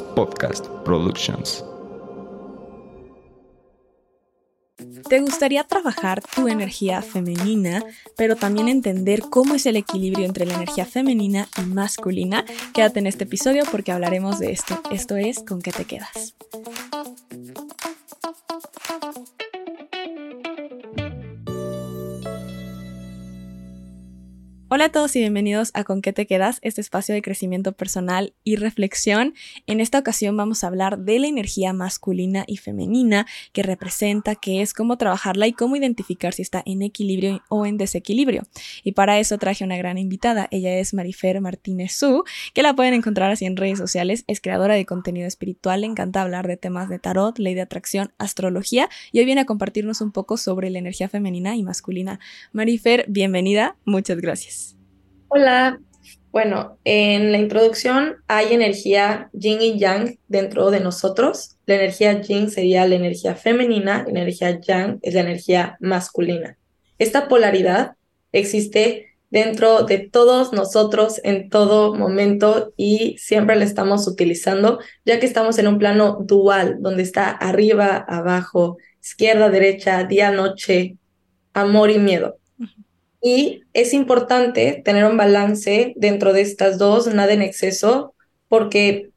Podcast Productions. ¿Te gustaría trabajar tu energía femenina, pero también entender cómo es el equilibrio entre la energía femenina y masculina? Quédate en este episodio porque hablaremos de esto. Esto es ¿Con qué te quedas? Hola a todos y bienvenidos a Con qué te quedas, este espacio de crecimiento personal y reflexión. En esta ocasión vamos a hablar de la energía masculina y femenina que representa, qué es, cómo trabajarla y cómo identificar si está en equilibrio o en desequilibrio. Y para eso traje una gran invitada, ella es Marifer Martínez Su, que la pueden encontrar así en redes sociales, es creadora de contenido espiritual, le encanta hablar de temas de tarot, ley de atracción, astrología y hoy viene a compartirnos un poco sobre la energía femenina y masculina. Marifer, bienvenida, muchas gracias. Hola, bueno, en la introducción hay energía yin y yang dentro de nosotros. La energía yin sería la energía femenina, la energía yang es la energía masculina. Esta polaridad existe dentro de todos nosotros en todo momento y siempre la estamos utilizando, ya que estamos en un plano dual, donde está arriba, abajo, izquierda, derecha, día, noche, amor y miedo. Y es importante tener un balance dentro de estas dos, nada en exceso, porque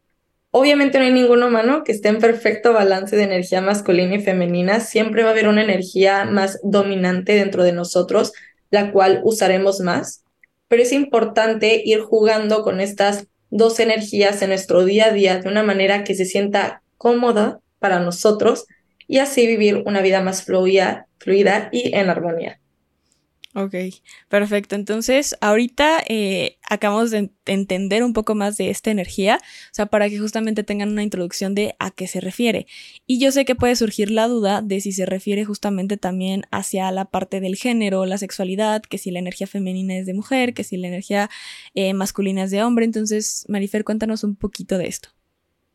obviamente no hay ningún humano que esté en perfecto balance de energía masculina y femenina. Siempre va a haber una energía más dominante dentro de nosotros, la cual usaremos más. Pero es importante ir jugando con estas dos energías en nuestro día a día de una manera que se sienta cómoda para nosotros y así vivir una vida más fluida, fluida y en armonía. Ok, perfecto. Entonces, ahorita eh, acabamos de entender un poco más de esta energía, o sea, para que justamente tengan una introducción de a qué se refiere. Y yo sé que puede surgir la duda de si se refiere justamente también hacia la parte del género, la sexualidad, que si la energía femenina es de mujer, que si la energía eh, masculina es de hombre. Entonces, Marifer, cuéntanos un poquito de esto.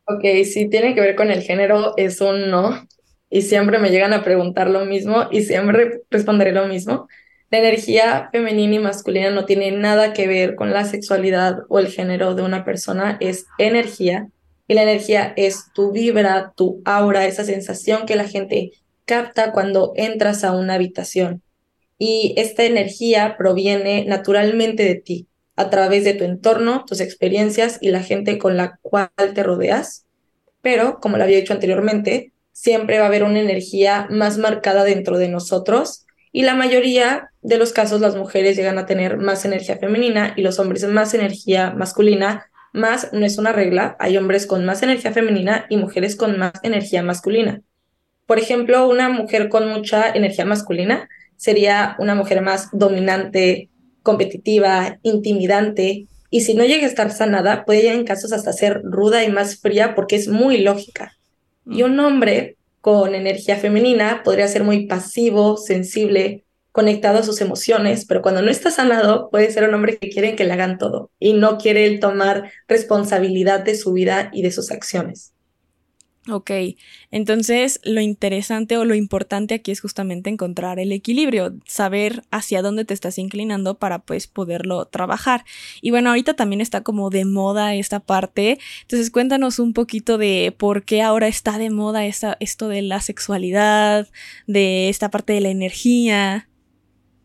Ok, si tiene que ver con el género, es un no. Y siempre me llegan a preguntar lo mismo y siempre responderé lo mismo. La energía femenina y masculina no tiene nada que ver con la sexualidad o el género de una persona, es energía. Y la energía es tu vibra, tu aura, esa sensación que la gente capta cuando entras a una habitación. Y esta energía proviene naturalmente de ti, a través de tu entorno, tus experiencias y la gente con la cual te rodeas. Pero, como lo había dicho anteriormente, siempre va a haber una energía más marcada dentro de nosotros y la mayoría de los casos las mujeres llegan a tener más energía femenina y los hombres más energía masculina, más no es una regla, hay hombres con más energía femenina y mujeres con más energía masculina. Por ejemplo, una mujer con mucha energía masculina sería una mujer más dominante, competitiva, intimidante, y si no llega a estar sanada, puede en casos hasta ser ruda y más fría porque es muy lógica. Y un hombre con energía femenina podría ser muy pasivo, sensible, conectado a sus emociones, pero cuando no está sanado puede ser un hombre que quiere que le hagan todo y no quiere tomar responsabilidad de su vida y de sus acciones. Ok, entonces lo interesante o lo importante aquí es justamente encontrar el equilibrio, saber hacia dónde te estás inclinando para pues poderlo trabajar. Y bueno, ahorita también está como de moda esta parte, entonces cuéntanos un poquito de por qué ahora está de moda esta, esto de la sexualidad, de esta parte de la energía.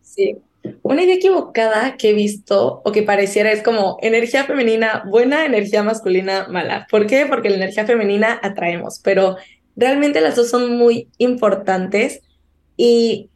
Sí, una idea equivocada que he visto o que pareciera es como energía femenina buena, energía masculina mala. ¿Por qué? Porque la energía femenina atraemos, pero realmente las dos son muy importantes y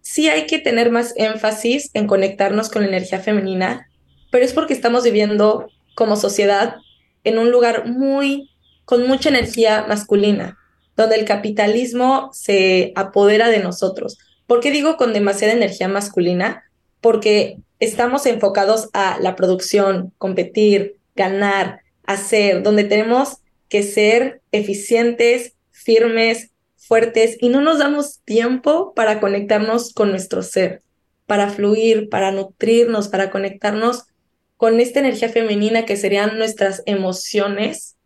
sí hay que tener más énfasis en conectarnos con la energía femenina, pero es porque estamos viviendo como sociedad en un lugar muy con mucha energía masculina, donde el capitalismo se apodera de nosotros ¿Por qué digo con demasiada energía masculina? Porque estamos enfocados a la producción, competir, ganar, hacer, donde tenemos que ser eficientes, firmes, fuertes y no nos damos tiempo para conectarnos con nuestro ser, para fluir, para nutrirnos, para conectarnos con esta energía femenina que serían nuestras emociones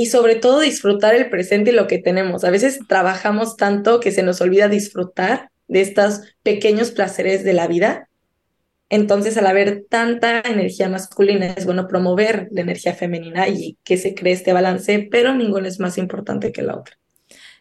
y sobre todo disfrutar el presente y lo que tenemos. A veces trabajamos tanto que se nos olvida disfrutar de estos pequeños placeres de la vida. Entonces, al haber tanta energía masculina, es bueno promover la energía femenina y que se cree este balance, pero ninguno es más importante que la otra.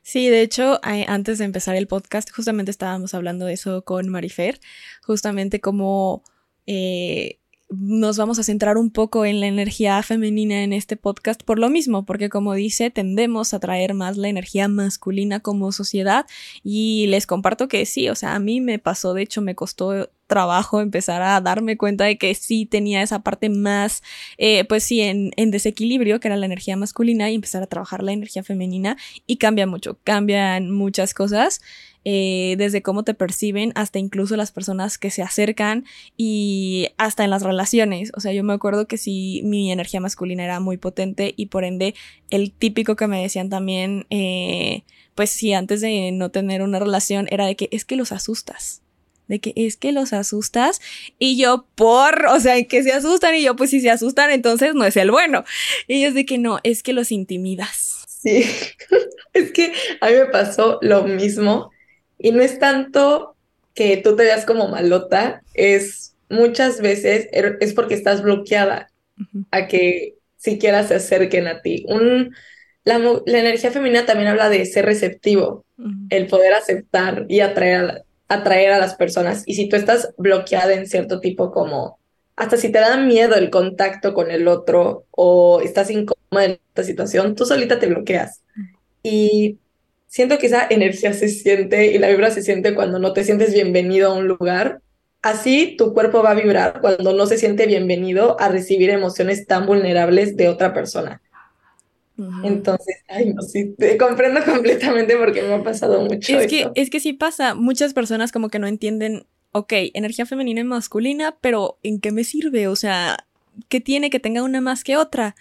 Sí, de hecho, antes de empezar el podcast, justamente estábamos hablando de eso con Marifer, justamente como eh, nos vamos a centrar un poco en la energía femenina en este podcast por lo mismo, porque como dice, tendemos a traer más la energía masculina como sociedad y les comparto que sí, o sea, a mí me pasó, de hecho me costó trabajo empezar a darme cuenta de que sí tenía esa parte más, eh, pues sí, en, desequilibrio, que era la energía masculina, y empezar a trabajar la energía femenina y cambia mucho, cambian muchas cosas. Eh, desde cómo te perciben hasta incluso las personas que se acercan y hasta en las relaciones. O sea, yo me acuerdo que si mi energía masculina era muy potente y por ende el típico que me decían también, eh, pues sí, antes de no tener una relación era de que es que los asustas de que es que los asustas y yo por, o sea, que se asustan y yo pues si se asustan entonces no es el bueno. Y ellos de que no, es que los intimidas. Sí, es que a mí me pasó lo mismo y no es tanto que tú te veas como malota, es muchas veces er, es porque estás bloqueada a que siquiera se acerquen a ti. Un, la, la, energía femenina también habla de ser receptivo, el poder aceptar y atraer a, atraer a las personas. Y si tú estás bloqueada en cierto tipo como, hasta si te da miedo el contacto con el otro o estás incómoda en esta situación, tú solita te bloqueas. Y siento que esa energía se siente y la vibra se siente cuando no te sientes bienvenido a un lugar. Así tu cuerpo va a vibrar cuando no se siente bienvenido a recibir emociones tan vulnerables de otra persona. Entonces, ay, no, sí, te comprendo completamente porque me ha pasado mucho. Es que, es que sí pasa, muchas personas como que no entienden, ok, energía femenina y masculina, pero ¿en qué me sirve? O sea, ¿qué tiene que tenga una más que otra?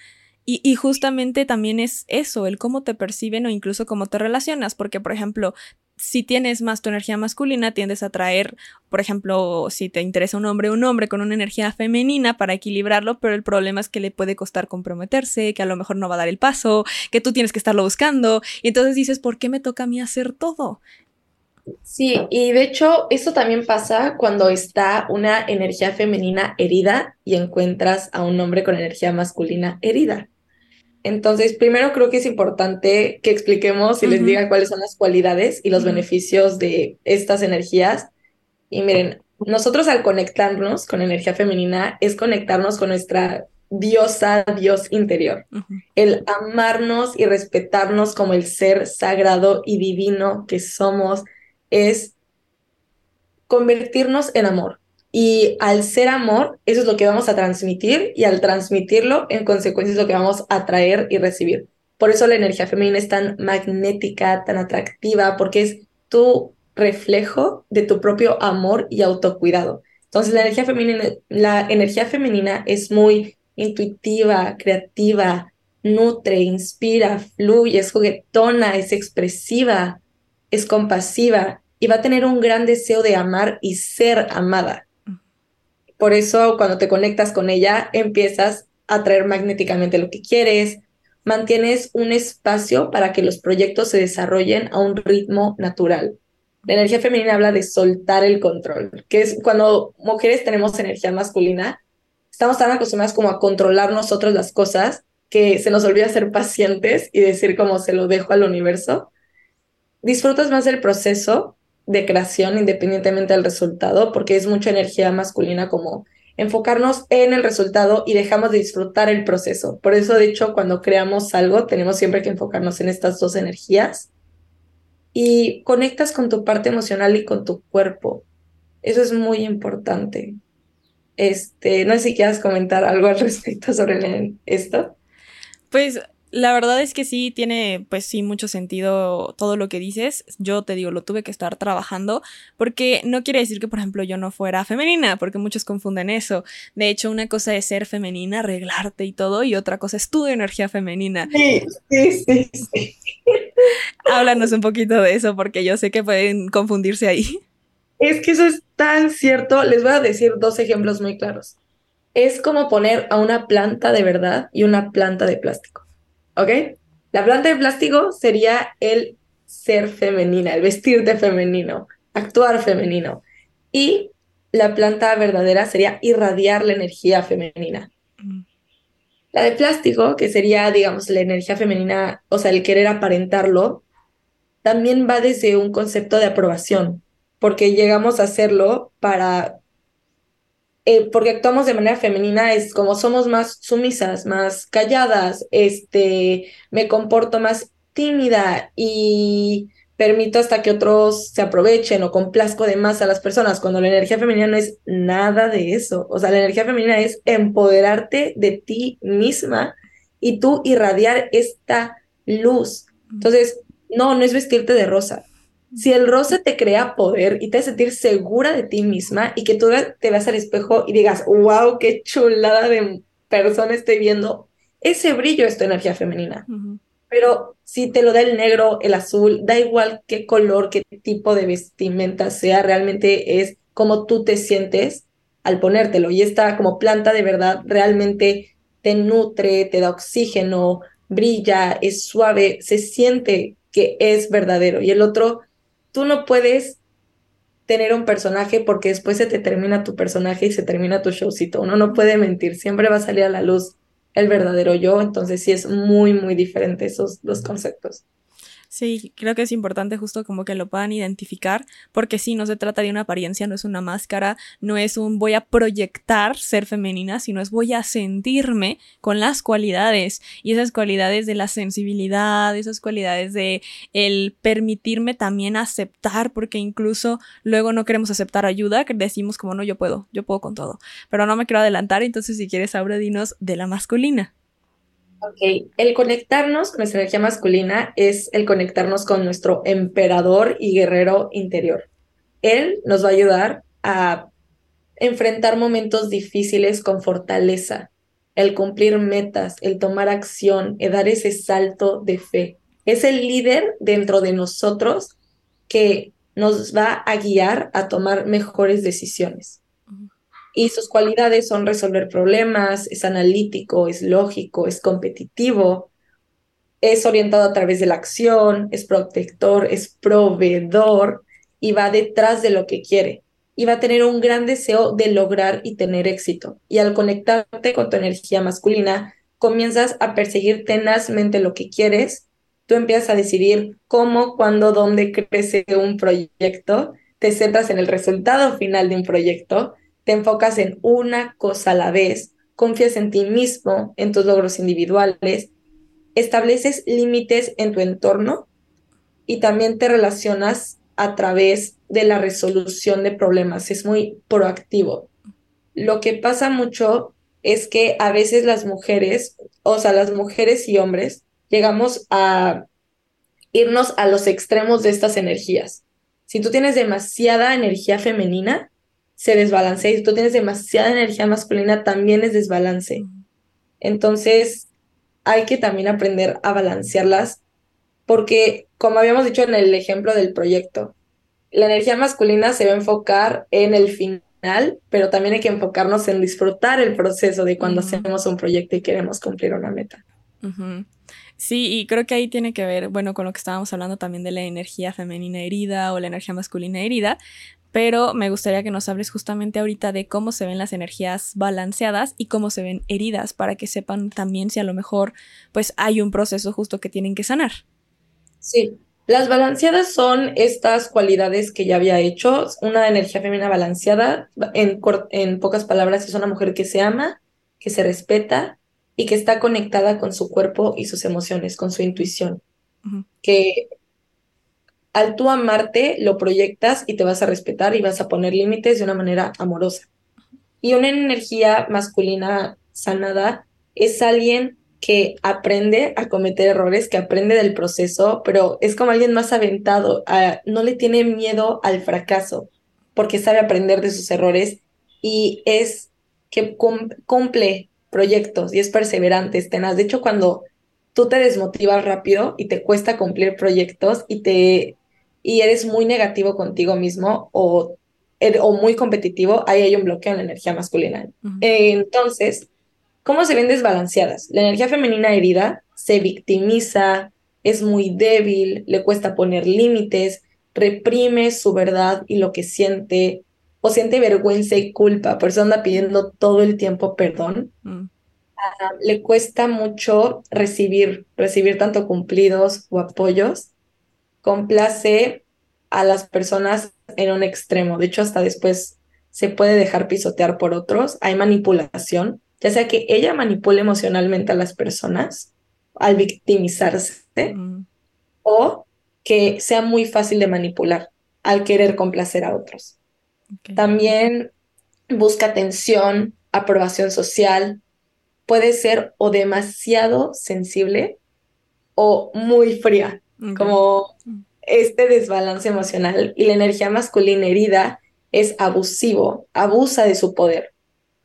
Y, justamente también es eso, el cómo te perciben o incluso cómo te relacionas, porque por ejemplo, si tienes más tu energía masculina, tiendes a atraer, por ejemplo, si te interesa un hombre, un hombre con una energía femenina para equilibrarlo, pero el problema es que le puede costar comprometerse, que a lo mejor no va a dar el paso, que tú tienes que estarlo buscando, y entonces dices, ¿por qué me toca a mí hacer todo? Sí, y de hecho eso también pasa cuando está una energía femenina herida y encuentras a un hombre con energía masculina herida. Entonces, primero creo que es importante que expliquemos y les diga cuáles son las cualidades y los beneficios de estas energías. Y miren, nosotros al conectarnos con energía femenina es conectarnos con nuestra diosa, Dios interior. El amarnos y respetarnos como el ser sagrado y divino que somos es convertirnos en amor. Y al ser amor, eso es lo que vamos a transmitir y al transmitirlo, en consecuencia, es lo que vamos a traer y recibir. Por eso la energía femenina es tan magnética, tan atractiva, porque es tu reflejo de tu propio amor y autocuidado. Entonces, la energía femenina, la energía femenina es muy intuitiva, creativa, nutre, inspira, fluye, es juguetona, es expresiva, es compasiva y va a tener un gran deseo de amar y ser amada. Por eso cuando te conectas con ella, empiezas a traer magnéticamente lo que quieres, mantienes un espacio para que los proyectos se desarrollen a un ritmo natural. La energía femenina habla de soltar el control, que es cuando mujeres tenemos energía masculina, estamos tan acostumbradas como a controlar nosotros las cosas que se nos olvida ser pacientes y decir como se lo dejo al universo. Disfrutas más del proceso de creación independientemente del resultado, porque es mucha energía masculina como enfocarnos en el resultado y dejamos de disfrutar el proceso. Por eso, de hecho, cuando creamos algo, tenemos siempre que enfocarnos en estas dos energías y conectas con tu parte emocional y con tu cuerpo. Eso es muy importante. Este, no sé si quieras comentar algo al respecto sobre esto. Pues la verdad es que sí tiene, pues sí, mucho sentido todo lo que dices. Yo te digo, lo tuve que estar trabajando porque no quiere decir que, por ejemplo, yo no fuera femenina, porque muchos confunden eso. De hecho, una cosa es ser femenina, arreglarte y todo, y otra cosa es tu energía femenina. Sí, sí, sí, sí. Háblanos un poquito de eso porque yo sé que pueden confundirse ahí. Es que eso es tan cierto. Les voy a decir dos ejemplos muy claros. Es como poner a una planta de verdad y una planta de plástico. ¿Ok? La planta de plástico sería el ser femenina, el vestirte femenino, actuar femenino. Y la planta verdadera sería irradiar la energía femenina. La de plástico, que sería, digamos, la energía femenina, o sea, el querer aparentarlo, también va desde un concepto de aprobación, porque llegamos a hacerlo para, eh, porque actuamos de manera femenina, es como somos más sumisas, más calladas, este, me comporto más tímida y permito hasta que otros se aprovechen o complazco de más a las personas, cuando la energía femenina no es nada de eso. O sea, la energía femenina es empoderarte de ti misma y tú irradiar esta luz. Entonces, no, no es vestirte de rosa. Si el rosa te crea poder y te hace sentir segura de ti misma y que tú te veas al espejo y digas, wow, qué chulada de persona estoy viendo, ese brillo es tu energía femenina. Pero si te lo da el negro, el azul, da igual qué color, qué tipo de vestimenta sea, realmente es como tú te sientes al ponértelo. Y esta como planta de verdad realmente te nutre, te da oxígeno, brilla, es suave, se siente que es verdadero. Y el otro, tú no puedes tener un personaje porque después se te termina tu personaje y se termina tu showcito. Uno no puede mentir, siempre va a salir a la luz el verdadero yo, entonces sí es muy, muy diferente esos dos conceptos. Sí, creo que es importante justo como que lo puedan identificar, porque sí, no se trata de una apariencia, no es una máscara, no es un voy a proyectar ser femenina, sino es voy a sentirme con las cualidades y esas cualidades de la sensibilidad, esas cualidades de el permitirme también aceptar, porque incluso luego no queremos aceptar ayuda, que decimos como no, yo puedo, yo puedo con todo, pero no me quiero adelantar, entonces si quieres ahora dinos de la masculina. Ok, el conectarnos con nuestra energía masculina es el conectarnos con nuestro emperador y guerrero interior. Él nos va a ayudar a enfrentar momentos difíciles con fortaleza, el cumplir metas, el tomar acción, el dar ese salto de fe. Es el líder dentro de nosotros que nos va a guiar a tomar mejores decisiones y sus cualidades son resolver problemas, es analítico, es lógico, es competitivo, es orientado a través de la acción, es protector, es proveedor y va detrás de lo que quiere. Y va a tener un gran deseo de lograr y tener éxito. Y al conectarte con tu energía masculina, comienzas a perseguir tenazmente lo que quieres. Tú empiezas a decidir cómo, cuándo, dónde crece un proyecto. Te centras en el resultado final de un proyecto te enfocas en una cosa a la vez, confías en ti mismo, en tus logros individuales, estableces límites en tu entorno y también te relacionas a través de la resolución de problemas. Es muy proactivo. Lo que pasa mucho es que a veces las mujeres, o sea, las mujeres y hombres, llegamos a irnos a los extremos de estas energías. Si tú tienes demasiada energía femenina, se desbalancea y si tú tienes demasiada energía masculina, también es desbalance. Entonces, hay que también aprender a balancearlas porque, como habíamos dicho en el ejemplo del proyecto, la energía masculina se va a enfocar en el final, pero también hay que enfocarnos en disfrutar el proceso de cuando hacemos un proyecto y queremos cumplir una meta. Sí, y creo que ahí tiene que ver, bueno, con lo que estábamos hablando también de la energía femenina herida o la energía masculina herida, pero me gustaría que nos hables justamente ahorita de cómo se ven las energías balanceadas y cómo se ven heridas para que sepan también si a lo mejor pues hay un proceso justo que tienen que sanar. Sí, las balanceadas son estas cualidades que ya había hecho. Una energía femenina balanceada, en, en pocas palabras, es una mujer que se ama, que se respeta y que está conectada con su cuerpo y sus emociones, con su intuición. Que al tú amarte, lo proyectas y te vas a respetar y vas a poner límites de una manera amorosa. Y una energía masculina sanada es alguien que aprende a cometer errores, que aprende del proceso, pero es como alguien más aventado, no le tiene miedo al fracaso, porque sabe aprender de sus errores y es que cumple proyectos y es perseverante, es tenaz. De hecho, cuando tú te desmotivas rápido y te cuesta cumplir proyectos y te y eres muy negativo contigo mismo o, o muy competitivo, ahí hay un bloqueo en la energía masculina. entonces, ¿cómo se ven desbalanceadas? La energía femenina herida se victimiza, es muy débil, le cuesta poner límites, reprime su verdad y lo que siente, o siente vergüenza y culpa, por eso anda pidiendo todo el tiempo perdón. Mm. Le cuesta mucho recibir, recibir tanto cumplidos o apoyos. Complace a las personas en un extremo. De hecho, hasta después se puede dejar pisotear por otros. Hay manipulación, ya sea que ella manipule emocionalmente a las personas al victimizarse Mm. o que sea muy fácil de manipular al querer complacer a otros. También busca atención, aprobación social. Puede ser o demasiado sensible o muy fría, como Mm. este desbalance emocional. Y la energía masculina herida es abusivo, abusa de su poder.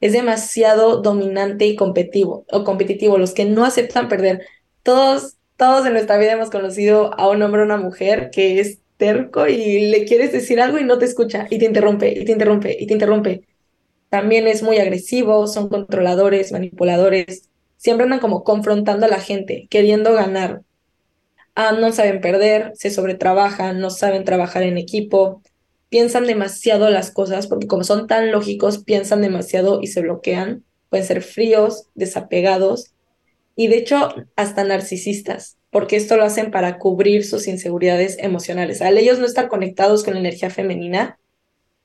Es demasiado dominante y competitivo, o competitivo, los que no aceptan perder. Todos, todos en nuestra vida hemos conocido a un hombre o una mujer que es terco y le quieres decir algo y no te escucha y te interrumpe y te interrumpe y te interrumpe. También es muy agresivo, son controladores, manipuladores, siempre andan como confrontando a la gente, queriendo ganar. Ah, no saben perder, se sobretrabajan, no saben trabajar en equipo, piensan demasiado las cosas, porque como son tan lógicos, piensan demasiado y se bloquean. Pueden ser fríos, desapegados y de hecho hasta narcisistas, porque esto lo hacen para cubrir sus inseguridades emocionales. Al ellos no estar conectados con la energía femenina,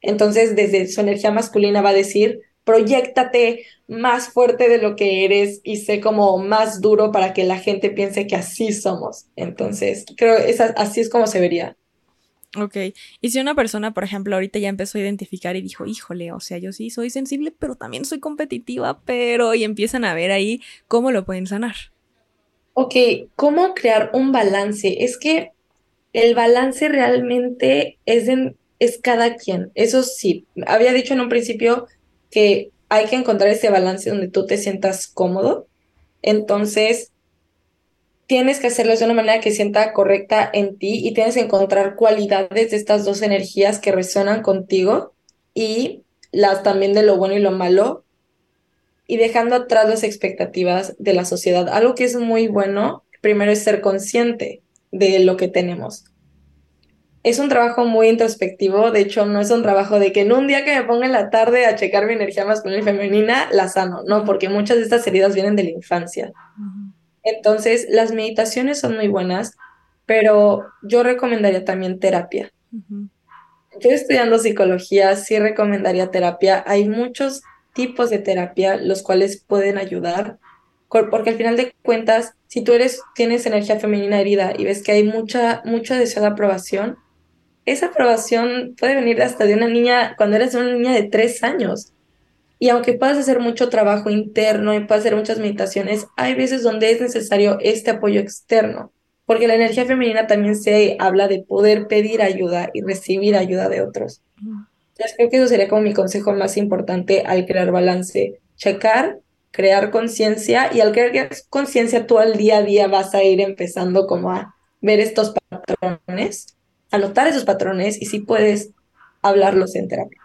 entonces desde su energía masculina va a decir, proyéctate más fuerte de lo que eres y sé como más duro para que la gente piense que así somos. Entonces, creo que así es como se vería. Ok, y si una persona, por ejemplo, ahorita ya empezó a identificar y dijo, híjole, o sea, yo sí soy sensible, pero también soy competitiva, pero, y empiezan a ver ahí cómo lo pueden sanar. Ok, ¿cómo crear un balance? Es que el balance realmente es, en- es cada quien. Eso sí, había dicho en un principio que hay que encontrar ese balance donde tú te sientas cómodo. Entonces, tienes que hacerlo de una manera que sienta correcta en ti y tienes que encontrar cualidades de estas dos energías que resuenan contigo y las también de lo bueno y lo malo y dejando atrás las expectativas de la sociedad. Algo que es muy bueno, primero es ser consciente de lo que tenemos. Es un trabajo muy introspectivo, de hecho no es un trabajo de que en un día que me ponga en la tarde a checar mi energía masculina y femenina, la sano, no, porque muchas de estas heridas vienen de la infancia. Entonces, las meditaciones son muy buenas, pero yo recomendaría también terapia. Yo estudiando psicología, sí recomendaría terapia. Hay muchos tipos de terapia los cuales pueden ayudar, porque al final de cuentas, si tú eres, tienes energía femenina herida y ves que hay mucha, mucho deseo de aprobación, esa aprobación puede venir hasta de una niña cuando eres una niña de tres años. Y aunque puedas hacer mucho trabajo interno y puedas hacer muchas meditaciones, hay veces donde es necesario este apoyo externo, porque la energía femenina también se habla de poder pedir ayuda y recibir ayuda de otros. Entonces creo que eso sería como mi consejo más importante al crear balance, checar, crear conciencia y al crear conciencia tú al día a día vas a ir empezando como a ver estos patrones, anotar esos patrones y si puedes hablarlos en terapia.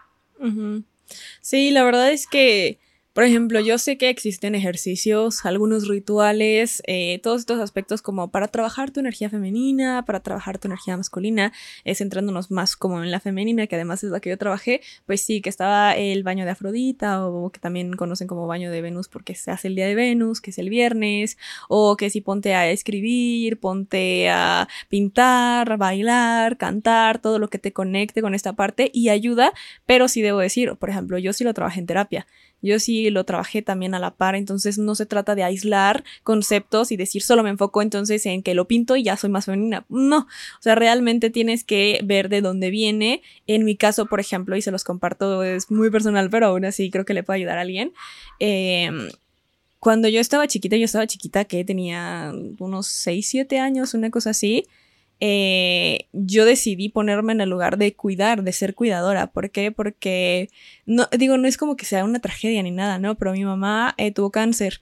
Sí, la verdad es que, por ejemplo, yo sé que existen ejercicios, algunos rituales, eh, todos estos aspectos como para trabajar tu energía femenina, para trabajar tu energía masculina, eh, centrándonos más como en la femenina, que además es la que yo trabajé, pues sí, que estaba el baño de Afrodita o que también conocen como baño de Venus porque se hace el día de Venus, que es el viernes, o que si ponte a escribir, ponte a pintar, bailar, cantar, todo lo que te conecte con esta parte y ayuda pero sí debo decir, por ejemplo, yo sí lo trabajé en terapia. Yo sí lo trabajé también a la par, entonces no se trata de aislar conceptos y decir solo me enfoco entonces en que lo pinto y ya soy más femenina. No, o sea, realmente tienes que ver de dónde viene. En mi caso, por ejemplo, y se los comparto, es muy personal, pero aún así creo que le puede ayudar a alguien. Eh, cuando yo estaba chiquita, yo estaba chiquita que tenía unos 6, 7 años, una cosa así eh, yo decidí ponerme en el lugar de cuidar, de ser cuidadora. ¿Por qué? Porque, no, digo, no es como que sea una tragedia ni nada, ¿no? Pero mi mamá eh, tuvo cáncer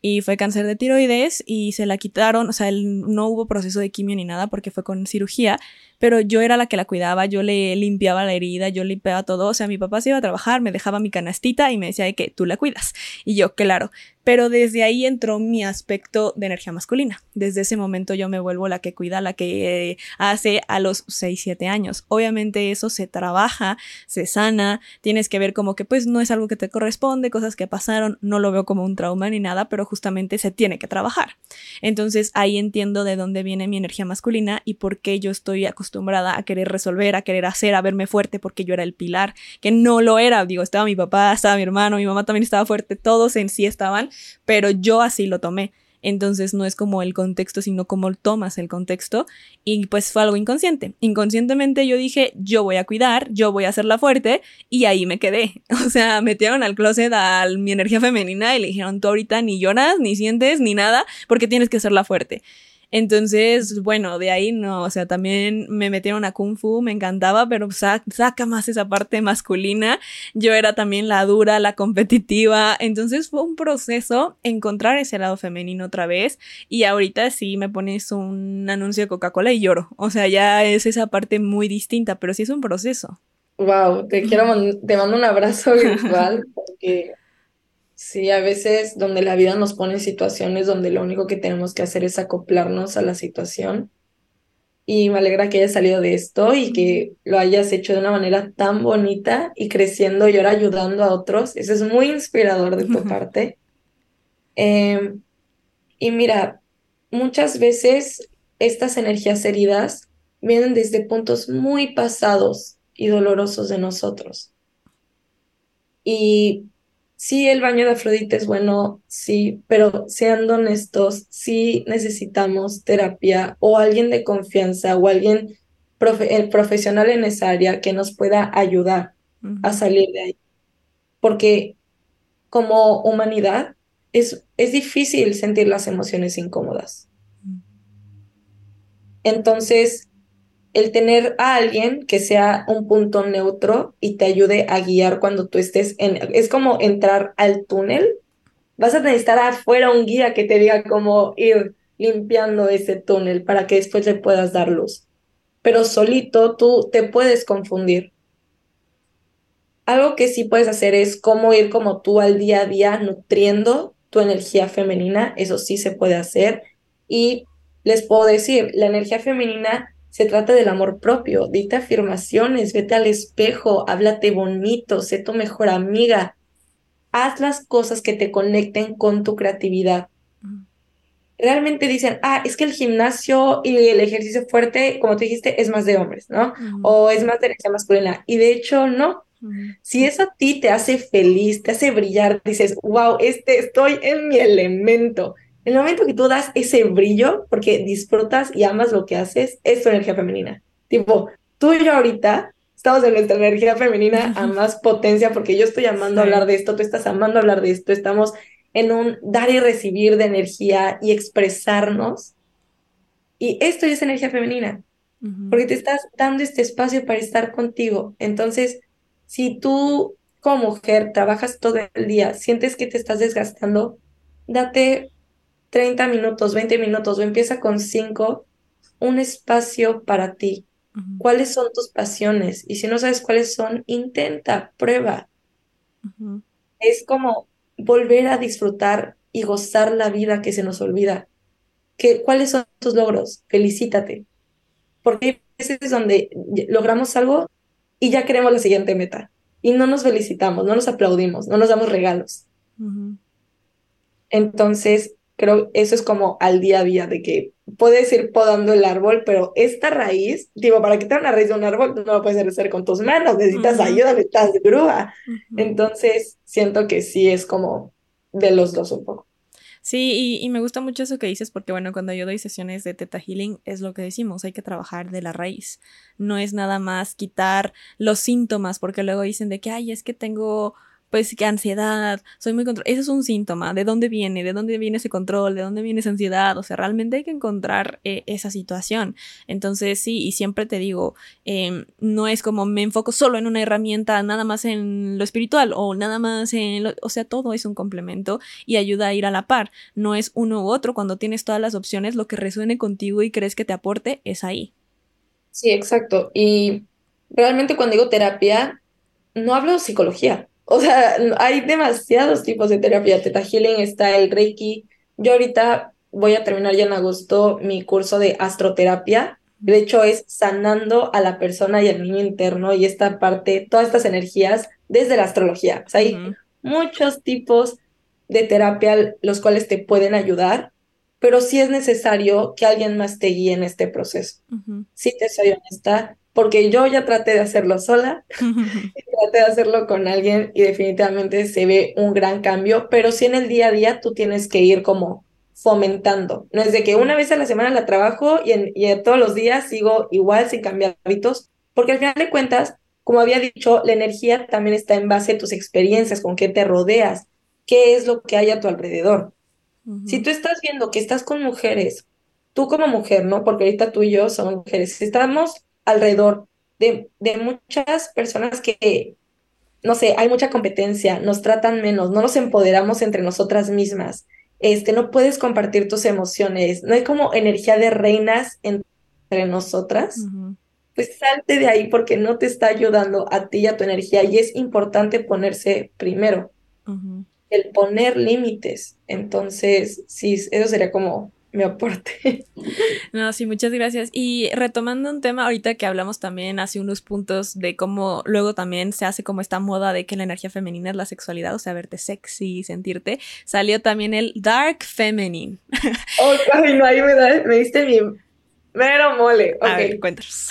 y fue cáncer de tiroides y se la quitaron, o sea, el- no hubo proceso de quimio ni nada porque fue con cirugía, pero yo era la que la cuidaba, yo le limpiaba la herida, yo limpiaba todo, o sea, mi papá se iba a trabajar, me dejaba mi canastita y me decía que tú la cuidas. Y yo, claro, pero desde ahí entró mi aspecto de energía masculina. Desde ese momento yo me vuelvo la que cuida, la que eh, hace a los 6, 7 años. Obviamente eso se trabaja, se sana, tienes que ver como que pues no es algo que te corresponde, cosas que pasaron, no lo veo como un trauma ni nada, pero justamente se tiene que trabajar. Entonces ahí entiendo de dónde viene mi energía masculina y por qué yo estoy acostumbrada a querer resolver, a querer hacer, a verme fuerte porque yo era el pilar, que no lo era. Digo, estaba mi papá, estaba mi hermano, mi mamá también estaba fuerte, todos en sí estaban pero yo así lo tomé. Entonces no es como el contexto, sino como tomas el contexto. Y pues fue algo inconsciente. Inconscientemente yo dije, yo voy a cuidar, yo voy a hacerla fuerte. Y ahí me quedé. O sea, metieron al closet a mi energía femenina y le dijeron, tú ahorita ni lloras, ni sientes, ni nada, porque tienes que hacerla fuerte. Entonces, bueno, de ahí no, o sea, también me metieron a Kung Fu, me encantaba, pero saca más esa parte masculina. Yo era también la dura, la competitiva. Entonces fue un proceso encontrar ese lado femenino otra vez. Y ahorita sí me pones un anuncio de Coca-Cola y lloro. O sea, ya es esa parte muy distinta, pero sí es un proceso. Wow, te quiero te mando un abrazo virtual porque Sí, a veces donde la vida nos pone en situaciones donde lo único que tenemos que hacer es acoplarnos a la situación. Y me alegra que hayas salido de esto y que lo hayas hecho de una manera tan bonita y creciendo y ahora ayudando a otros. Eso es muy inspirador de tu parte. Em, y mira, muchas veces estas energías heridas vienen desde puntos muy pasados y dolorosos de nosotros. Y sí, el baño de Afrodita es bueno, sí, pero siendo honestos, sí necesitamos terapia o alguien de confianza o alguien profesional en esa área que nos pueda ayudar a salir de ahí. Porque como humanidad es, es difícil sentir las emociones incómodas. Entonces, el tener a alguien que sea un punto neutro y te ayude a guiar cuando tú estés en... Es como entrar al túnel. Vas a necesitar afuera un guía que te diga cómo ir limpiando ese túnel para que después le puedas dar luz. Pero solito tú te puedes confundir. Algo que sí puedes hacer es cómo ir como tú al día a día nutriendo tu energía femenina. Eso sí se puede hacer. Y les puedo decir, la energía femenina se trata del amor propio. Dite afirmaciones, vete al espejo, háblate bonito, sé tu mejor amiga. Haz las cosas que te conecten con tu creatividad. Realmente dicen, ah, es que el gimnasio y el ejercicio fuerte, como tú dijiste, es más de hombres, ¿no? O es más de energía masculina. Y de hecho, no. Si eso a ti te hace feliz, te hace brillar, dices, wow, este, estoy en mi elemento. El momento que tú das ese brillo, porque disfrutas y amas lo que haces, es tu energía femenina. Tipo, tú y yo ahorita estamos en nuestra energía femenina a más potencia, porque yo estoy amando hablar de esto, tú estás amando hablar de esto, estamos en un dar y recibir de energía y expresarnos. Y esto es energía femenina, porque te estás dando este espacio para estar contigo. Entonces, si tú como mujer trabajas todo el día, sientes que te estás desgastando, date 30 minutos, 20 minutos o empieza con 5, un espacio para ti. ¿Cuáles son tus pasiones? Y si no sabes cuáles son, intenta, prueba. Es como volver a disfrutar y gozar la vida que se nos olvida. ¿Qué, ¿Cuáles son tus logros? Felicítate. Porque hay veces donde logramos algo y ya queremos la siguiente meta. Y no nos felicitamos, no nos aplaudimos, no nos damos regalos. Entonces, creo eso es como al día a día de que puedes ir podando el árbol, pero esta raíz, digo, para quitar una raíz de un árbol, no lo puedes hacer con tus manos, necesitas ayuda, necesitas grúa. Entonces, siento que sí es como de los dos un poco. Sí, y, me gusta mucho eso que dices porque, bueno, cuando yo doy sesiones de Teta Healing es lo que decimos, hay que trabajar de la raíz. No es nada más quitar los síntomas porque luego dicen de que, ay, es que tengo pues que ansiedad, soy muy control. Eso es un síntoma. ¿De dónde viene? ¿De dónde viene ese control? ¿De dónde viene esa ansiedad? O sea, realmente hay que encontrar eh, esa situación. Entonces, sí, y siempre te digo, em, no es como me enfoco solo en una herramienta, nada más en lo espiritual o nada más en lo, o sea, todo es un complemento y ayuda a ir a la par. No es uno u otro. Cuando tienes todas las opciones, lo que resuene contigo y crees que te aporte es ahí. Sí, exacto. Y realmente cuando digo terapia, no hablo de psicología. O sea, hay demasiados tipos de terapia. Teta Healing está el Reiki. Yo ahorita voy a terminar ya en agosto mi curso de astroterapia. De hecho, es sanando a la persona y al niño interno y esta parte, todas estas energías desde la astrología. O sea, hay muchos tipos de terapia los cuales te pueden ayudar, pero sí es necesario que alguien más te guíe en este proceso. Sí te soy honesta, porque yo ya traté de hacerlo sola, traté de hacerlo con alguien y definitivamente se ve un gran cambio, pero sí en el día a día tú tienes que ir como fomentando. No es de que una vez a la semana la trabajo y, en, y todos los días sigo igual sin cambiar hábitos, porque al final de cuentas, como había dicho, la energía también está en base a tus experiencias, con qué te rodeas, qué es lo que hay a tu alrededor. Si tú estás viendo que estás con mujeres, tú como mujer, ¿no? Porque ahorita tú y yo somos mujeres, estamos alrededor de, de muchas personas que, no sé, hay mucha competencia, nos tratan menos, no nos empoderamos entre nosotras mismas, este, no puedes compartir tus emociones, no hay como energía de reinas entre nosotras. Pues salte de ahí porque no te está ayudando a ti y a tu energía y es importante ponerse primero, el poner límites. Entonces, sí, eso sería como me aporte. No, sí, muchas gracias. Y retomando un tema ahorita que hablamos también hace unos puntos de cómo luego también se hace como esta moda de que la energía femenina es la sexualidad, o sea, verte sexy, sentirte, salió también el dark feminine. Oh, ay, no, ahí me, da, me diste mi mero mole. A ver, cuéntanos.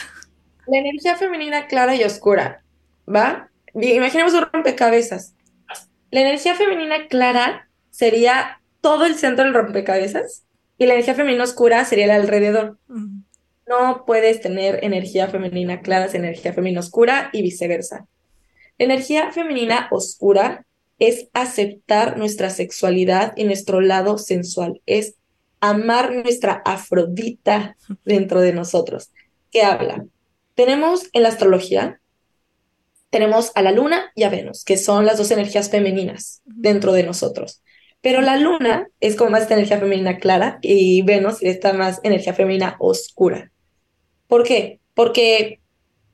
La energía femenina clara y oscura, ¿va? Imaginemos un rompecabezas. La energía femenina clara sería todo el centro del rompecabezas y la energía femenina oscura sería el alrededor. No puedes tener energía femenina clara sin energía femenina oscura y viceversa. La energía femenina oscura es aceptar nuestra sexualidad y nuestro lado sensual, es amar nuestra afrodita dentro de nosotros. ¿Qué habla? Tenemos en la astrología, tenemos a la luna y a Venus, que son las dos energías femeninas dentro de nosotros. Pero la luna es como más esta energía femenina clara y Venus está más energía femenina oscura. ¿Por qué? Porque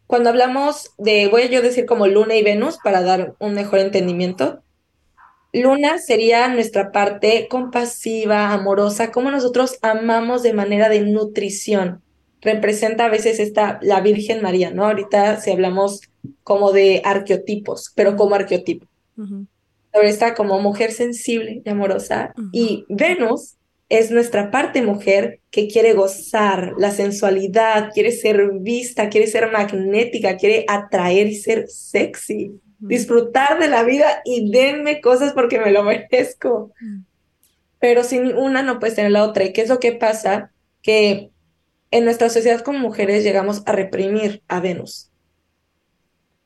cuando hablamos de, voy a yo decir como luna y Venus para dar un mejor entendimiento, luna sería nuestra parte compasiva, amorosa, como nosotros amamos de manera de nutrición. Representa a veces esta, la Virgen María, ¿no? Ahorita si hablamos como de arqueotipos, pero como arqueotipo está como mujer sensible y amorosa. Y Venus es nuestra parte mujer que quiere gozar la sensualidad, quiere ser vista, quiere ser magnética, quiere atraer y ser sexy, disfrutar de la vida y denme cosas porque me lo merezco. Pero sin una no puedes tener la otra. ¿Y qué es lo que pasa? Que en nuestra sociedad como mujeres llegamos a reprimir a Venus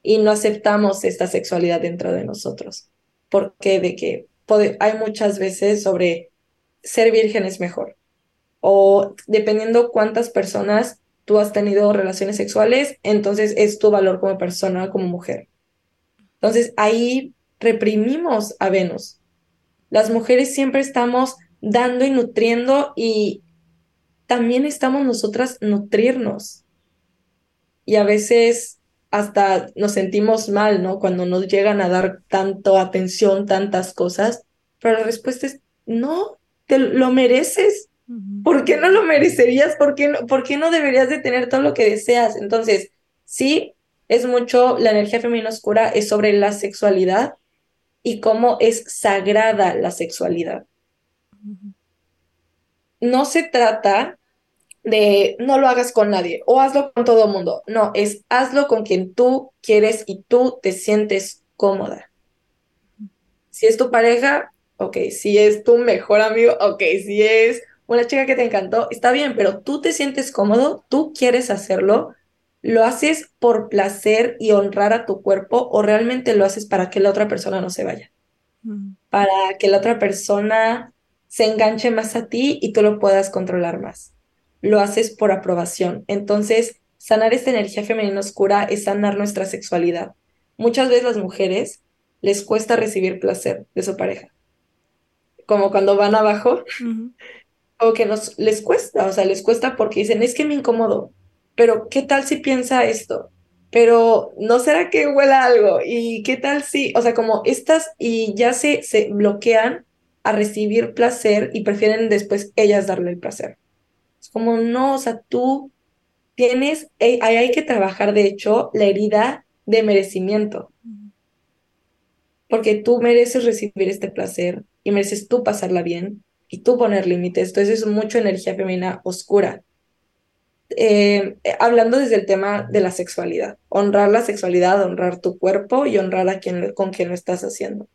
y no aceptamos esta sexualidad dentro de nosotros porque de que hay muchas veces sobre ser virgen es mejor. O dependiendo cuántas personas tú has tenido relaciones sexuales, entonces es tu valor como persona, como mujer. Entonces ahí reprimimos a Venus. Las mujeres siempre estamos dando y nutriendo y también estamos nosotras nutrirnos. Y a veces hasta nos sentimos mal, ¿no? Cuando nos llegan a dar tanto atención, tantas cosas, pero la respuesta es, no, te lo mereces. ¿Por qué no lo merecerías? ¿Por qué no, ¿Por qué no deberías de tener todo lo que deseas? Entonces, sí, es mucho, la energía femenina oscura es sobre la sexualidad y cómo es sagrada la sexualidad. No se trata de no lo hagas con nadie o hazlo con todo el mundo. No, es hazlo con quien tú quieres y tú te sientes cómoda. Si es tu pareja, ok, si es tu mejor amigo, ok, si es una chica que te encantó, está bien, pero tú te sientes cómodo, tú quieres hacerlo, lo haces por placer y honrar a tu cuerpo o realmente lo haces para que la otra persona no se vaya, para que la otra persona se enganche más a ti y tú lo puedas controlar más lo haces por aprobación. Entonces, sanar esta energía femenina oscura es sanar nuestra sexualidad. Muchas veces las mujeres les cuesta recibir placer de su pareja. Como cuando van abajo, o que nos, les cuesta, o sea, les cuesta porque dicen, es que me incomodo. pero ¿qué tal si piensa esto? Pero ¿no será que huela algo? ¿Y qué tal si, o sea, como estas y ya se, se bloquean a recibir placer y prefieren después ellas darle el placer? Es como, no, o sea, tú tienes, ahí hay que trabajar, de hecho, la herida de merecimiento. Porque tú mereces recibir este placer y mereces tú pasarla bien y tú poner límites. Entonces es mucho energía femenina oscura. Eh, hablando desde el tema de la sexualidad, honrar la sexualidad, honrar tu cuerpo y honrar a quien, con quien lo estás haciendo.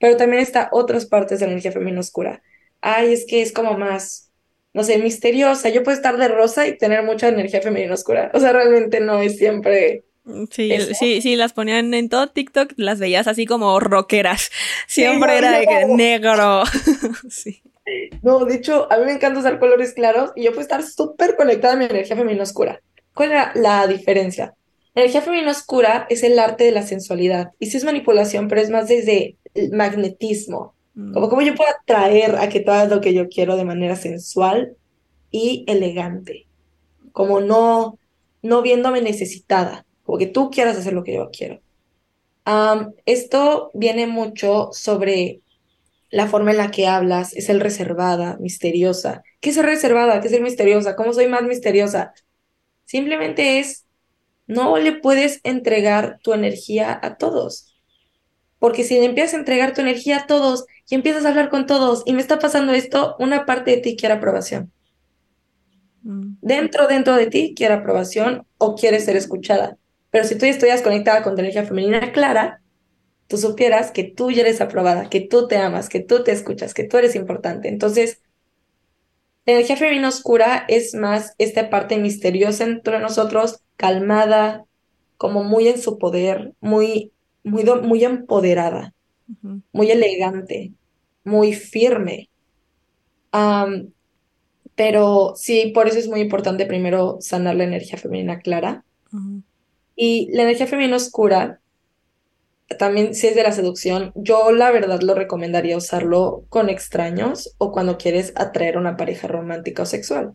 Pero también está otras partes de la energía femenina oscura. Ay, es que es como más, no sé, misteriosa. Yo puedo estar de rosa y tener mucha energía femenina oscura. O sea, realmente no es siempre sí, sí, sí, las ponían en todo TikTok, las veías así como rockeras. Siempre era de negro. sí. No, de hecho, a mí me encanta usar colores claros y yo puedo estar súper conectada a mi energía femenina oscura. ¿Cuál era la diferencia? La energía femenina oscura es el arte de la sensualidad. Y sí es manipulación, pero es más desde el magnetismo. Mm. Como cómo yo puedo atraer a que tú hagas lo que yo quiero de manera sensual y elegante. Como no, no viéndome necesitada como que tú quieras hacer lo que yo quiero. esto viene mucho sobre la forma en la que hablas, es el reservada, misteriosa. ¿Qué es ser reservada? ¿Qué es ser misteriosa? ¿Cómo soy más misteriosa? Simplemente es, no le puedes entregar tu energía a todos. Porque si empiezas a entregar tu energía a todos y empiezas a hablar con todos y me está pasando esto, una parte de ti quiere aprobación. Mm. Dentro, dentro de ti quiere aprobación o quiere ser escuchada. Pero si tú estuvieras conectada con tu energía femenina clara, tú supieras que tú ya eres aprobada, que tú te amas, que tú te escuchas, que tú eres importante. Entonces, la energía femenina oscura es más esta parte misteriosa entre nosotros, calmada, como muy en su poder, muy, muy, muy empoderada, muy elegante, muy firme. pero sí, por eso es muy importante primero sanar la energía femenina clara. Y la energía femenina oscura, también si es de la seducción, yo la verdad lo recomendaría usarlo con extraños o cuando quieres atraer a una pareja romántica o sexual.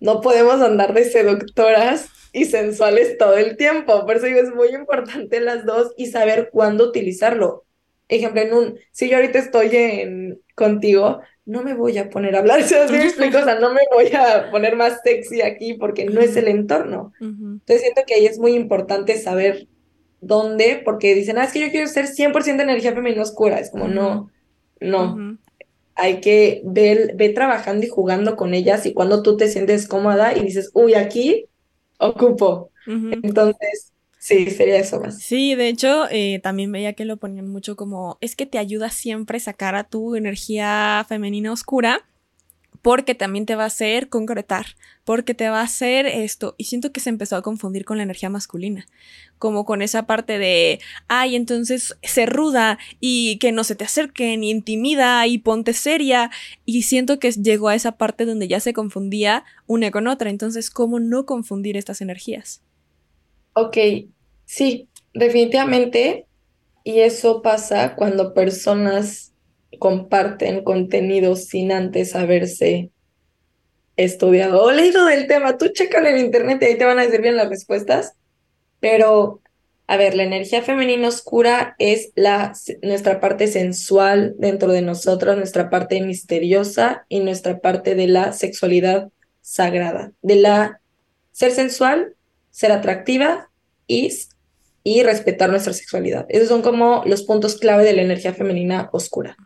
No podemos andar de seductoras y sensuales todo el tiempo, por eso digo, es muy importante las dos y saber cuándo utilizarlo. Ejemplo, en un, si yo ahorita estoy en, contigo, no me voy a poner a hablar, ¿sí me explico? O sea, no me voy a poner más sexy aquí porque no es el entorno. Entonces siento que ahí es muy importante saber dónde, porque dicen, ah, es que yo quiero ser 100% energía femenina oscura. Es como, no, no. Hay que ver, ve trabajando y jugando con ellas y cuando tú te sientes cómoda y dices, uy, aquí ocupo. Entonces, Sí, sería eso más. Sí, de hecho, eh, también veía que lo ponían mucho como, es que te ayuda siempre a sacar a tu energía femenina oscura, porque también te va a hacer concretar, porque te va a hacer esto. Y siento que se empezó a confundir con la energía masculina, como con esa parte de, ay, entonces se ruda y que no se te acerquen y intimida y ponte seria. Y siento que llegó a esa parte donde ya se confundía una con otra. Entonces, ¿cómo no confundir estas energías? Ok, Sí, definitivamente. Y eso pasa cuando personas comparten contenido sin antes haberse estudiado o leído del tema. Tú chécalo en internet y ahí te van a decir bien las respuestas. Pero, a ver, la energía femenina oscura es la, nuestra parte sensual dentro de nosotros, nuestra parte misteriosa y nuestra parte de la sexualidad sagrada, de la ser sensual, ser atractiva y y respetar nuestra sexualidad. Esos son como los puntos clave de la energía femenina oscura.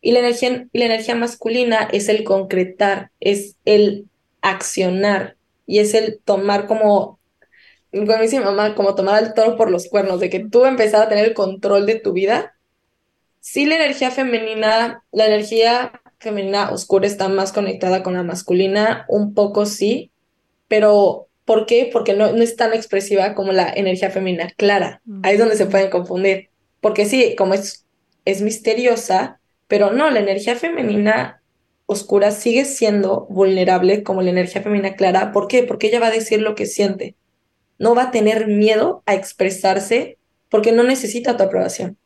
Y la energía, la energía masculina es el concretar, es el accionar y es el tomar como, como dice mi mamá, como tomar el toro por los cuernos, de que tú empezar a tener el control de tu vida. Sí, la energía femenina, la energía femenina oscura está más conectada con la masculina, un poco sí, pero ¿Por qué? Porque no, no es tan expresiva como la energía femenina clara. Ahí es donde se pueden confundir. Porque sí, como es, es misteriosa, pero no, la energía femenina oscura sigue siendo vulnerable como la energía femenina clara. ¿Por qué? Porque ella va a decir lo que siente. No va a tener miedo a expresarse porque no necesita tu aprobación.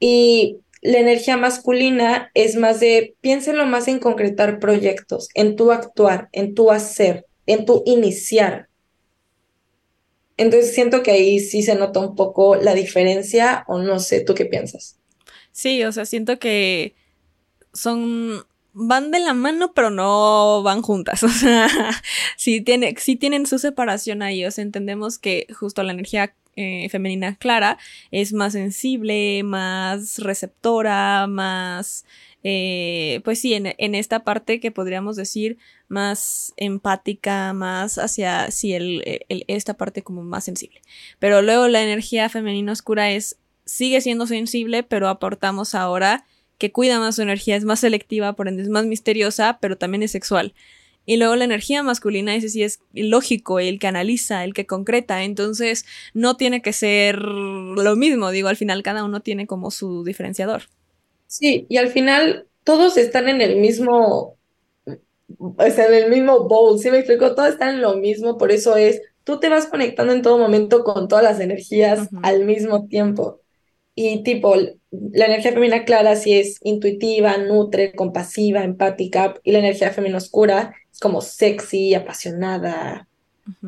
Y la energía masculina es más de, piénsenlo más en concretar proyectos, en tu actuar, en tu hacer, en tu iniciar. Entonces siento que ahí sí se nota un poco la diferencia o no sé, ¿tú qué piensas? Sí, o sea, siento que son van de la mano, pero no van juntas. O sea, sí, tiene, sí tienen su separación ahí. O sea, entendemos que justo la energía eh, femenina clara es más sensible, más receptora, más, eh, pues sí, en, esta parte que podríamos decir más empática, más hacia, sí, el, esta parte como más sensible. Pero luego la energía femenina oscura es, sigue siendo sensible, pero aportamos ahora que cuida más su energía, es más selectiva, por ende es más misteriosa, pero también es sexual. Y luego la energía masculina, ese sí es lógico, el que analiza, el que concreta. Entonces, no tiene que ser lo mismo. Digo, al final cada uno tiene como su diferenciador. Sí, y al final todos están en el mismo, o sea, en el mismo bowl. ¿Sí me explico? Todos están en lo mismo. Por eso es, tú te vas conectando en todo momento con todas las energías al mismo tiempo. Y tipo, la energía femenina clara sí es intuitiva, nutre, compasiva, empática, y la energía femenina oscura es como sexy, apasionada,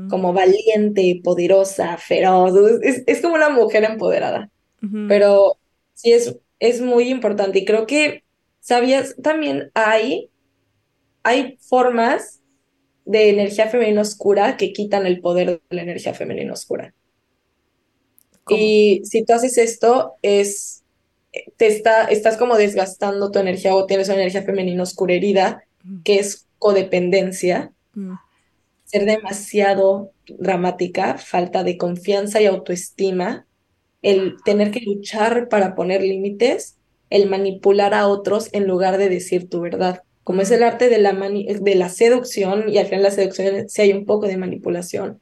como valiente, poderosa, feroz, es, como una mujer empoderada. Pero sí es, es muy importante y creo que, ¿sabías? También hay, hay formas de energía femenina oscura que quitan el poder de la energía femenina oscura. Y si tú haces esto, es, te está, estás como desgastando tu energía o tienes una energía femenina oscura herida, que es codependencia, mm. ser demasiado dramática, falta de confianza y autoestima, el tener que luchar para poner límites, el manipular a otros en lugar de decir tu verdad. Como es el arte de la, de la seducción, y al final la seducción sí hay un poco de manipulación.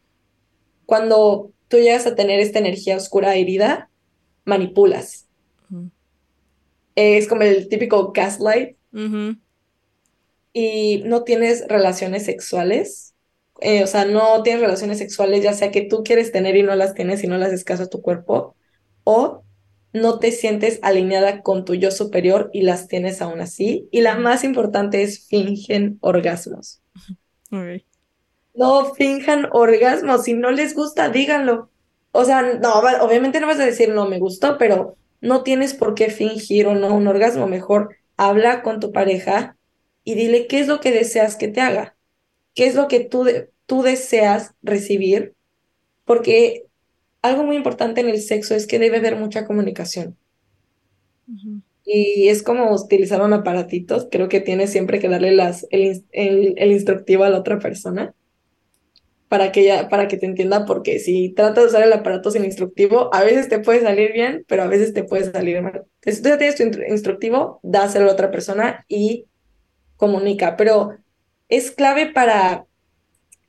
Cuando tú llegas a tener esta energía oscura herida, manipulas. Es como el típico gaslight. Y no tienes relaciones sexuales. Eh, o sea, no tienes relaciones sexuales, ya sea que tú quieres tener y no las tienes y no las a tu cuerpo, o no te sientes alineada con tu yo superior y las tienes aún así. Y la más importante es fingen orgasmos. No finjan orgasmos. Si no les gusta, díganlo. O sea, no, obviamente no vas a decir no me gustó, pero no tienes por qué fingir o no un orgasmo. Mejor habla con tu pareja y dile qué es lo que deseas que te haga. ¿Qué es lo que tú, tú deseas recibir? Porque algo muy importante en el sexo es que debe haber mucha comunicación. Y es como utilizar un aparatito. Creo que tienes siempre que darle las, el, el instructivo a la otra persona para que, ella, para que te entienda, porque si tratas de usar el aparato sin instructivo, a veces te puede salir bien, pero a veces te puede salir mal. si tú ya tienes tu instructivo, dáselo a otra persona y comunica. Pero es clave para.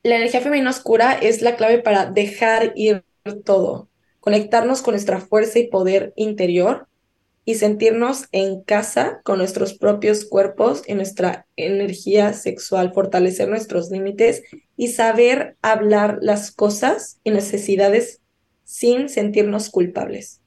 La energía femenina oscura es la clave para dejar ir todo, conectarnos con nuestra fuerza y poder interior y sentirnos en casa con nuestros propios cuerpos y nuestra energía sexual, fortalecer nuestros límites y saber hablar las cosas y necesidades sin sentirnos culpables.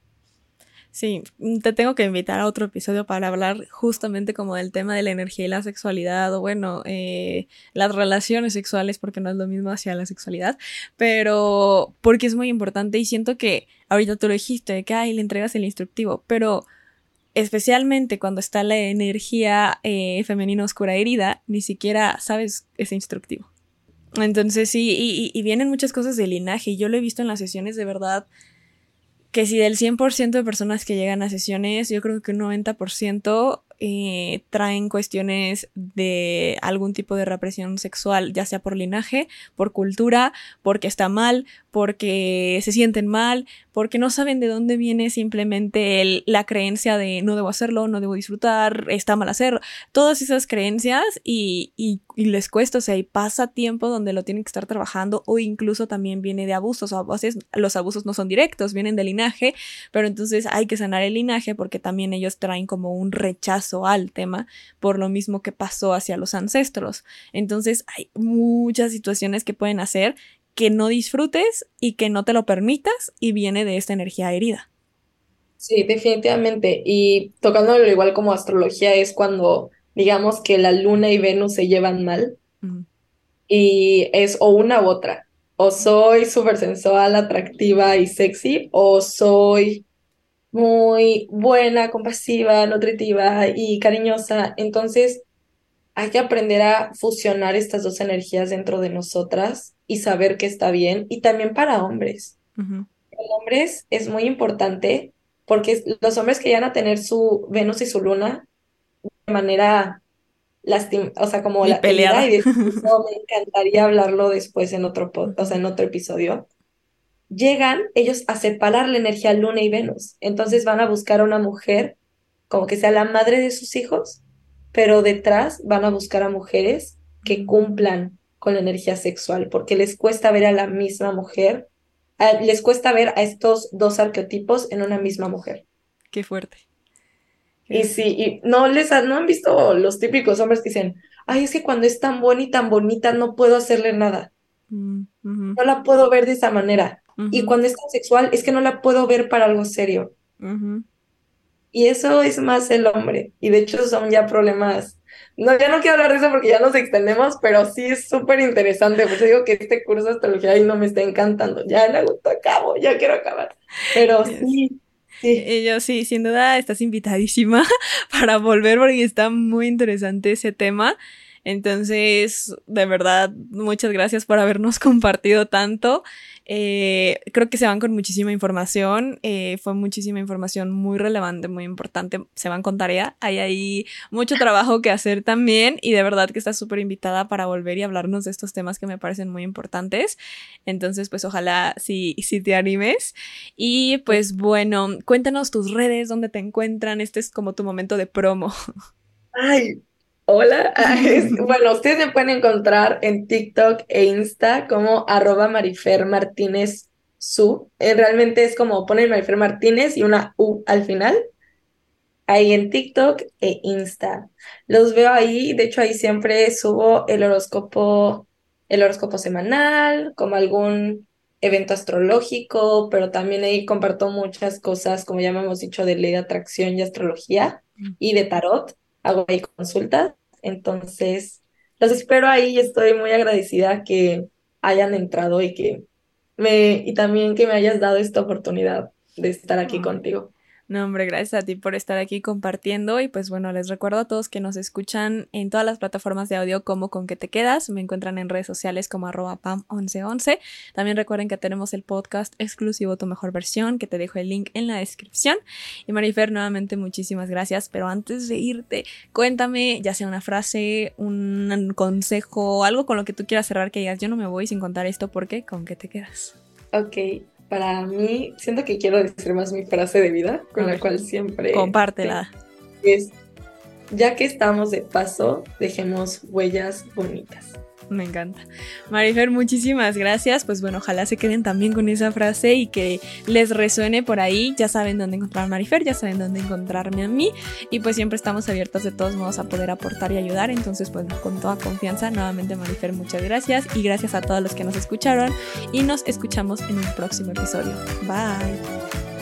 Sí, te tengo que invitar a otro episodio para hablar justamente como del tema de la energía y la sexualidad, o bueno, eh, las relaciones sexuales, porque no es lo mismo hacia la sexualidad, pero porque es muy importante y siento que ahorita tú lo dijiste, que ay, le entregas el instructivo, pero especialmente cuando está la energía eh, femenina oscura herida, ni siquiera sabes ese instructivo. Entonces sí, y, vienen muchas cosas de linaje. Y yo lo he visto en las sesiones de verdad que si del 100% de personas que llegan a sesiones, yo creo que un 90% eh, traen cuestiones de algún tipo de represión sexual, ya sea por linaje, por cultura, porque está mal, porque se sienten mal, porque no saben de dónde viene simplemente la creencia de no debo hacerlo, no debo disfrutar, está mal hacerlo, todas esas creencias y, y, les cuesta, o sea, y pasa tiempo donde lo tienen que estar trabajando o incluso también viene de abusos, o a veces los abusos no son directos, vienen de linaje, pero entonces hay que sanar el linaje porque también ellos traen como un rechazo al tema por lo mismo que pasó hacia los ancestros. Entonces hay muchas situaciones que pueden hacer que no disfrutes y que no te lo permitas y viene de esta energía herida. Sí, definitivamente. Y tocándolo igual como astrología es cuando digamos que la luna y Venus se llevan mal y es o una u otra. O soy súper sensual, atractiva y sexy, o soy muy buena, compasiva, nutritiva y cariñosa. Entonces, hay que aprender a fusionar estas dos energías dentro de nosotras y saber que está bien. Y también para hombres. Para hombres es muy importante porque los hombres que llegan a tener su Venus y su Luna de manera lastim o sea, como la peleada. Y eso me encantaría hablarlo después en otro o sea, en otro episodio. Llegan ellos a separar la energía Luna y Venus. Entonces van a buscar a una mujer como que sea la madre de sus hijos, pero detrás van a buscar a mujeres que cumplan con la energía sexual, porque les cuesta ver a la misma mujer les cuesta ver a estos dos arquetipos en una misma mujer. Qué fuerte. y sí, y no les no han visto los típicos hombres que dicen, ay, es que cuando es tan buena y tan bonita no puedo hacerle nada. Mm, no la puedo ver de esa manera. Y cuando es tan sexual es que no la puedo ver para algo serio. Y eso es más el hombre. Y de hecho son ya problemas no, ya no quiero hablar de eso porque ya nos extendemos, pero sí es súper interesante. Por eso digo que este curso de astrología ahí no me está encantando. Ya la gusto acabo, ya quiero acabar. Pero sí. Sí. Yo sí, sin duda estás invitadísima para volver porque está muy interesante ese tema. Entonces, de verdad, muchas gracias por habernos compartido tanto. Eh, creo que se van con muchísima información. Eh, fue muchísima información muy relevante, muy importante. Se van con tarea. Hay ahí mucho trabajo que hacer también. Y de verdad que estás súper invitada para volver y hablarnos de estos temas que me parecen muy importantes. Entonces, pues ojalá si, si te animes. Y pues bueno, cuéntanos tus redes, dónde te encuentran. Este es como tu momento de promo. Ay, Hola, bueno, ustedes me pueden encontrar en TikTok e Insta como arroba Marifer Martínez Su. Eh, realmente es como poner Marifer Martínez y una U al final. Ahí en TikTok e Insta. Los veo ahí, de hecho ahí siempre subo el horóscopo, el horóscopo semanal, como algún evento astrológico, pero también ahí comparto muchas cosas, como ya hemos dicho, de ley de atracción y astrología mm. y de tarot hago ahí consultas. Entonces, los espero ahí y estoy muy agradecida que hayan entrado y que me, y también que me hayas dado esta oportunidad de estar aquí contigo. No, hombre, gracias a ti por estar aquí compartiendo y pues bueno, les recuerdo a todos que nos escuchan en todas las plataformas de audio como con que te quedas, me encuentran en redes sociales como arroba pam1111. También recuerden que tenemos el podcast exclusivo Tu Mejor Versión, que te dejo el link en la descripción. Y Marifer, nuevamente muchísimas gracias, pero antes de irte, cuéntame ya sea una frase, un consejo, algo con lo que tú quieras cerrar que digas, yo no me voy sin contar esto porque con qué te quedas. Ok, para mí, siento que quiero decir más mi frase de vida, con la cual siempre... Compártela. Es, ya que estamos de paso, dejemos huellas bonitas. Me encanta. Marifer, muchísimas gracias. Pues bueno, ojalá se queden también con esa frase y que les resuene por ahí. Ya saben dónde encontrar a Marifer, ya saben dónde encontrarme a mí. Y pues siempre estamos abiertos de todos modos a poder aportar y ayudar. Entonces, pues con toda confianza, nuevamente Marifer, muchas gracias. Y gracias a todos los que nos escucharon. Y nos escuchamos en un próximo episodio. Bye.